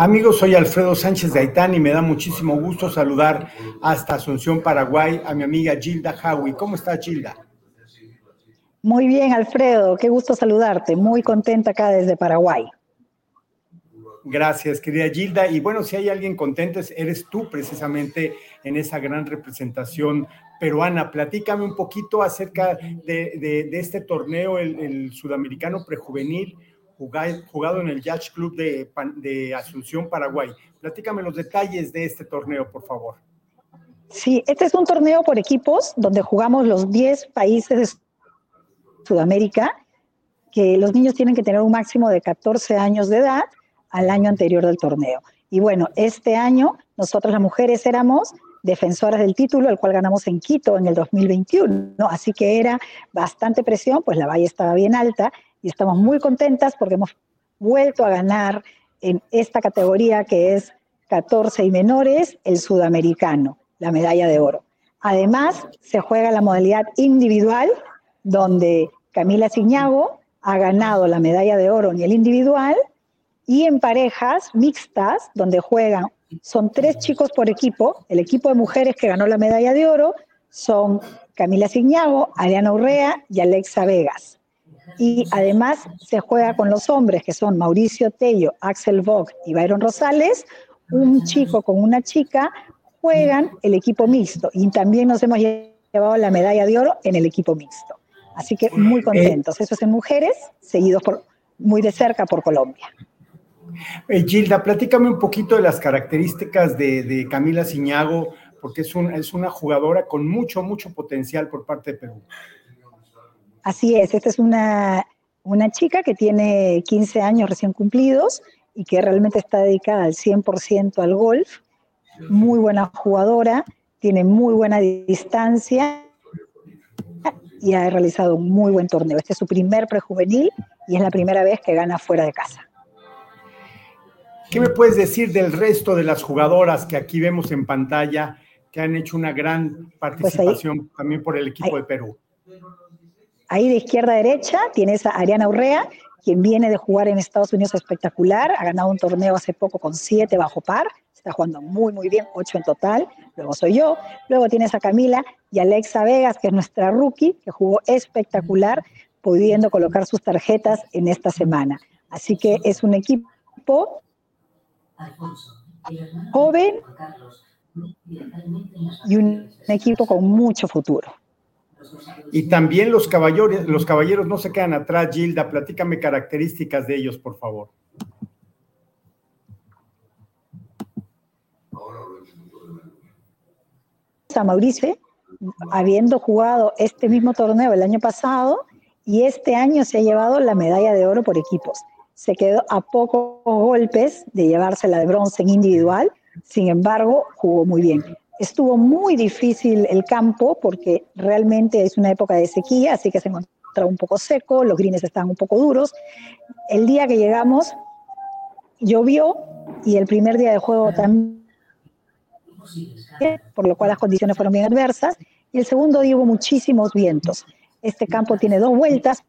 Amigos, soy Alfredo Sánchez de Aitán y me da muchísimo gusto saludar hasta Asunción, Paraguay, a mi amiga Gilda Howie. ¿Cómo está Gilda? Muy bien, Alfredo, qué gusto saludarte. Muy contenta acá desde Paraguay. Gracias, querida Gilda. Y bueno, si hay alguien contento, eres tú precisamente en esa gran representación peruana. Platícame un poquito acerca de, este torneo, el sudamericano prejuvenil jugado en el Yacht Club de, Asunción, Paraguay. Platícame los detalles de este torneo, por favor. Sí, este es un torneo por equipos donde jugamos los 10 países de Sudamérica, que los niños tienen que tener un máximo de 14 años de edad al año anterior del torneo. Y bueno, este año nosotros las mujeres éramos defensoras del título, el cual ganamos en Quito en el 2021, así que era bastante presión, pues la valla estaba bien alta y estamos muy contentas porque hemos vuelto a ganar en esta categoría que es 14 y menores, el sudamericano, la medalla de oro. Además, se juega la modalidad individual, donde Camila Ciñago ha ganado la medalla de oro en el individual, y en parejas mixtas, donde juegan, son tres chicos por equipo, el equipo de mujeres que ganó la medalla de oro son Camila Ciñago, Ariana Urrea y Alexa Vegas y además se juega con los hombres, que son Mauricio Tello, Axel Vogt y Byron Rosales, un chico con una chica, juegan el equipo mixto y también nos hemos llevado la medalla de oro en el equipo mixto. Así que muy contentos. Eso es en mujeres, seguidos por, muy de cerca por Colombia. Eh, Gilda, platícame un poquito de las características de, de Camila Ciñago, porque es, un, es una jugadora con mucho, mucho potencial por parte de Perú. Así es, esta es una, chica que tiene 15 años recién cumplidos y que realmente está dedicada al 100% al golf, muy buena jugadora, tiene muy buena distancia y ha realizado un muy buen torneo. Este es su primer prejuvenil y es la primera vez que gana fuera de casa. ¿Qué me puedes decir del resto de las jugadoras que aquí vemos en pantalla que han hecho una gran pues participación también por el equipo de Perú? Ahí de izquierda a derecha tienes a Ariana Urrea, quien viene de jugar en Estados Unidos espectacular, ha ganado un torneo hace poco con siete bajo par, está jugando muy, muy bien, ocho en total, luego soy yo, luego tienes a Camila y Alexa Vegas, que es nuestra rookie, que jugó espectacular, pudiendo colocar sus tarjetas en esta semana. Así que es un equipo joven y un equipo con mucho futuro. Y también los caballeros, los caballeros no se quedan atrás, Gilda, platícame características de ellos, por favor. A Mauricio, habiendo jugado este mismo torneo el año pasado, y este año se ha llevado la medalla de oro por equipos. Se quedó a pocos golpes de llevarse la de bronce en individual, sin embargo, jugó muy bien. Estuvo muy difícil el campo porque realmente es una época de sequía, así que se encontraba un poco seco, los greens estaban un poco duros. El día que llegamos llovió y el primer día de juego también, por lo cual las condiciones fueron bien adversas. Y el segundo día hubo muchísimos vientos. Este campo tiene dos vueltas,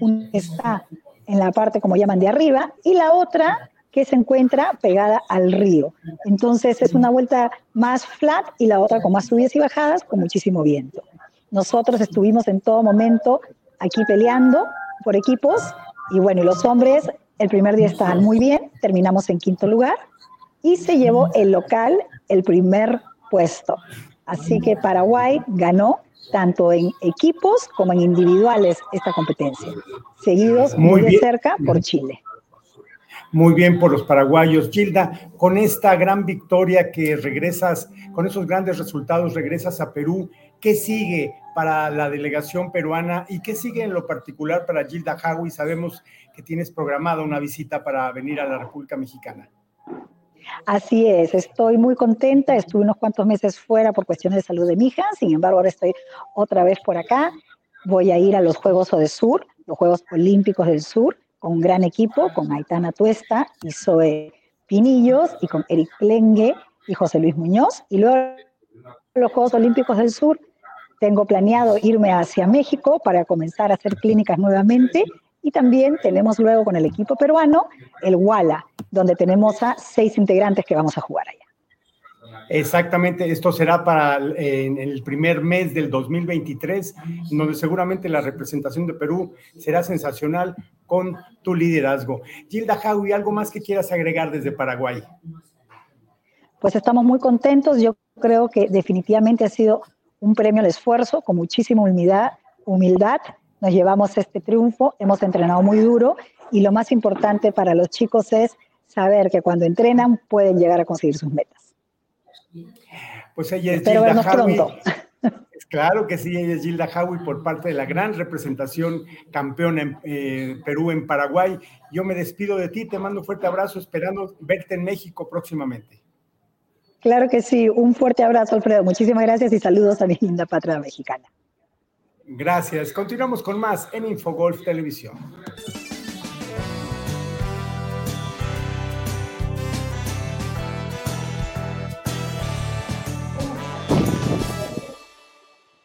una está en la parte, como llaman, de arriba, y la otra que se encuentra pegada al río. Entonces es una vuelta más flat y la otra con más subidas y bajadas, con muchísimo viento. Nosotros estuvimos en todo momento aquí peleando por equipos y bueno, y los hombres el primer día estaban muy bien, terminamos en quinto lugar y se llevó el local el primer puesto. Así que Paraguay ganó tanto en equipos como en individuales esta competencia, seguidos muy, de cerca por Chile muy bien por los paraguayos. Gilda, con esta gran victoria que regresas, con esos grandes resultados, regresas a Perú. ¿Qué sigue para la delegación peruana y qué sigue en lo particular para Gilda Hawi? Sabemos que tienes programada una visita para venir a la República Mexicana. Así es, estoy muy contenta. Estuve unos cuantos meses fuera por cuestiones de salud de mi hija, sin embargo, ahora estoy otra vez por acá. Voy a ir a los Juegos Sur, los Juegos Olímpicos del Sur, con un gran equipo, con Aitana Tuesta y Zoe Pinillos, y con Eric Plengue y José Luis Muñoz. Y luego los Juegos Olímpicos del Sur, tengo planeado irme hacia México para comenzar a hacer clínicas nuevamente. Y también tenemos luego con el equipo peruano el WALA, donde tenemos a seis integrantes que vamos a jugar allá. Exactamente, esto será para en el primer mes del 2023, donde seguramente la representación de Perú será sensacional con tu liderazgo. Gilda Jaui, ¿algo más que quieras agregar desde Paraguay? Pues estamos muy contentos. Yo creo que definitivamente ha sido un premio al esfuerzo, con muchísima humildad. humildad. Nos llevamos este triunfo, hemos entrenado muy duro y lo más importante para los chicos es saber que cuando entrenan pueden llegar a conseguir sus metas. Pues ella es Gilda Howie. Claro que sí, ella es Gilda Howie por parte de la gran representación campeona en eh, Perú, en Paraguay. Yo me despido de ti, te mando un fuerte abrazo, esperando verte en México próximamente. Claro que sí, un fuerte abrazo, Alfredo. Muchísimas gracias y saludos a mi linda patria mexicana. Gracias. Continuamos con más en Infogolf Televisión.